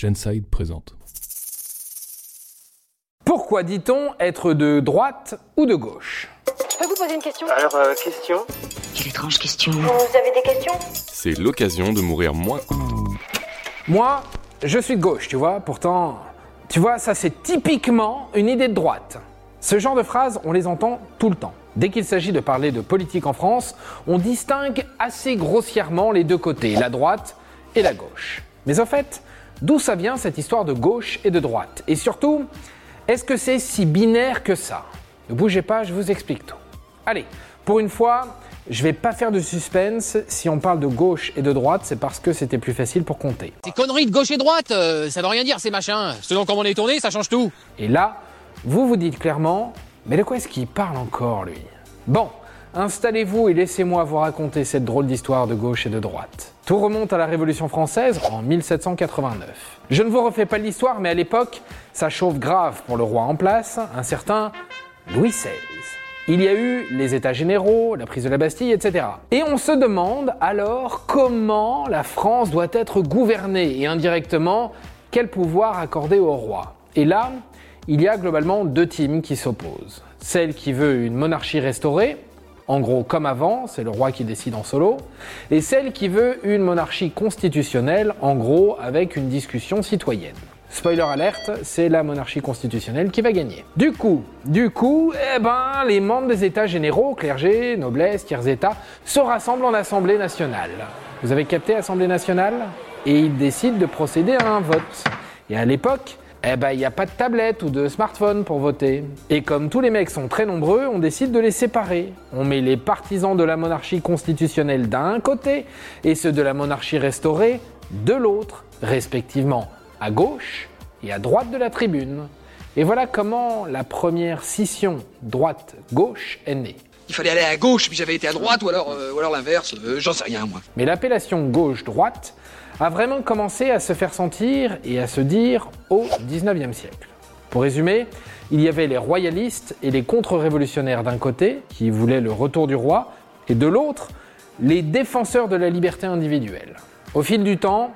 Genside présente. Pourquoi dit-on être de droite ou de gauche? Je peux vous poser une question? Alors, euh, question? Quelle étrange question. Vous avez des questions? C'est l'occasion de mourir moins. Moi, je suis de gauche, tu vois, pourtant, tu vois, ça c'est typiquement une idée de droite. Ce genre de phrases, on les entend tout le temps. Dès qu'il s'agit de parler de politique en France, on distingue assez grossièrement les deux côtés, la droite et la gauche. Mais au fait, d'où ça vient cette histoire de gauche et de droite? Et surtout, est-ce que c'est si binaire que ça? Ne bougez pas, je vous explique tout. Allez, pour une fois, je vais pas faire de suspense. Si on parle de gauche et de droite, c'est parce que c'était plus facile pour compter. Ces conneries de gauche et droite, euh, ça veut rien dire ces machins. Selon comment on est tourné, ça change tout. Et là, vous vous dites clairement, mais de quoi est-ce qu'il parle encore, lui? Bon, installez-vous et laissez-moi vous raconter cette drôle d'histoire de gauche et de droite. Tout remonte à la Révolution française en 1789. Je ne vous refais pas l'histoire, mais à l'époque, ça chauffe grave pour le roi en place, un certain Louis XVI. Il y a eu les États généraux, la prise de la Bastille, etc. Et on se demande alors comment la France doit être gouvernée et indirectement quel pouvoir accorder au roi. Et là, il y a globalement deux teams qui s'opposent. Celle qui veut une monarchie restaurée, en gros comme avant, c'est le roi qui décide en solo, et celle qui veut une monarchie constitutionnelle, en gros avec une discussion citoyenne. Spoiler alerte, c'est la monarchie constitutionnelle qui va gagner. Du coup, du coup, eh ben, les membres des États généraux, clergé, noblesse, tiers États, se rassemblent en Assemblée nationale. Vous avez capté Assemblée nationale? Et ils décident de procéder à un vote. Et à l'époque, eh ben, il n'y a pas de tablette ou de smartphone pour voter. Et comme tous les mecs sont très nombreux, on décide de les séparer. On met les partisans de la monarchie constitutionnelle d'un côté et ceux de la monarchie restaurée de l'autre, respectivement à gauche et à droite de la tribune. Et voilà comment la première scission droite-gauche est née. Il fallait aller à gauche, puis j'avais été à droite, ou alors, euh, ou alors l'inverse. euh, J'en sais rien, moi. Mais l'appellation gauche-droite a vraiment commencé à se faire sentir et à se dire au 19e siècle. Pour résumer, il y avait les royalistes et les contre-révolutionnaires d'un côté, qui voulaient le retour du roi, et de l'autre, les défenseurs de la liberté individuelle. Au fil du temps,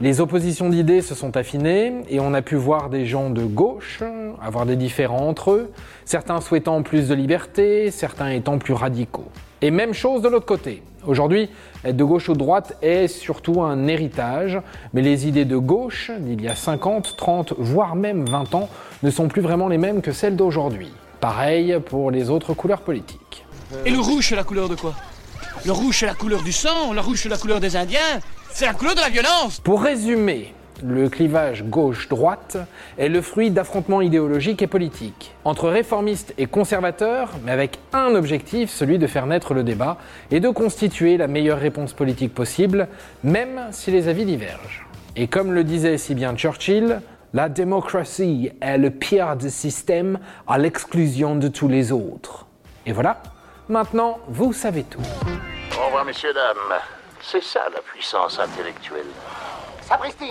les oppositions d'idées se sont affinées et on a pu voir des gens de gauche avoir des différends entre eux, certains souhaitant plus de liberté, certains étant plus radicaux. Et même chose de l'autre côté. Aujourd'hui, être de gauche ou de droite est surtout un héritage, mais les idées de gauche d'il y a 50, 30, voire même 20 ans ne sont plus vraiment les mêmes que celles d'aujourd'hui. Pareil pour les autres couleurs politiques. Et le rouge, c'est la couleur de quoi? Le rouge, c'est la couleur du sang, le rouge, c'est la couleur des Indiens, c'est la couleur de la violence Pour résumer, le clivage gauche-droite est le fruit d'affrontements idéologiques et politiques entre réformistes et conservateurs, mais avec un objectif, celui de faire naître le débat et de constituer la meilleure réponse politique possible, même si les avis divergent. Et comme le disait si bien Churchill, la démocratie est le pire des systèmes à l'exclusion de tous les autres. Et voilà, maintenant vous savez tout. Au revoir, messieurs, dames. C'est ça la puissance intellectuelle. Sapristi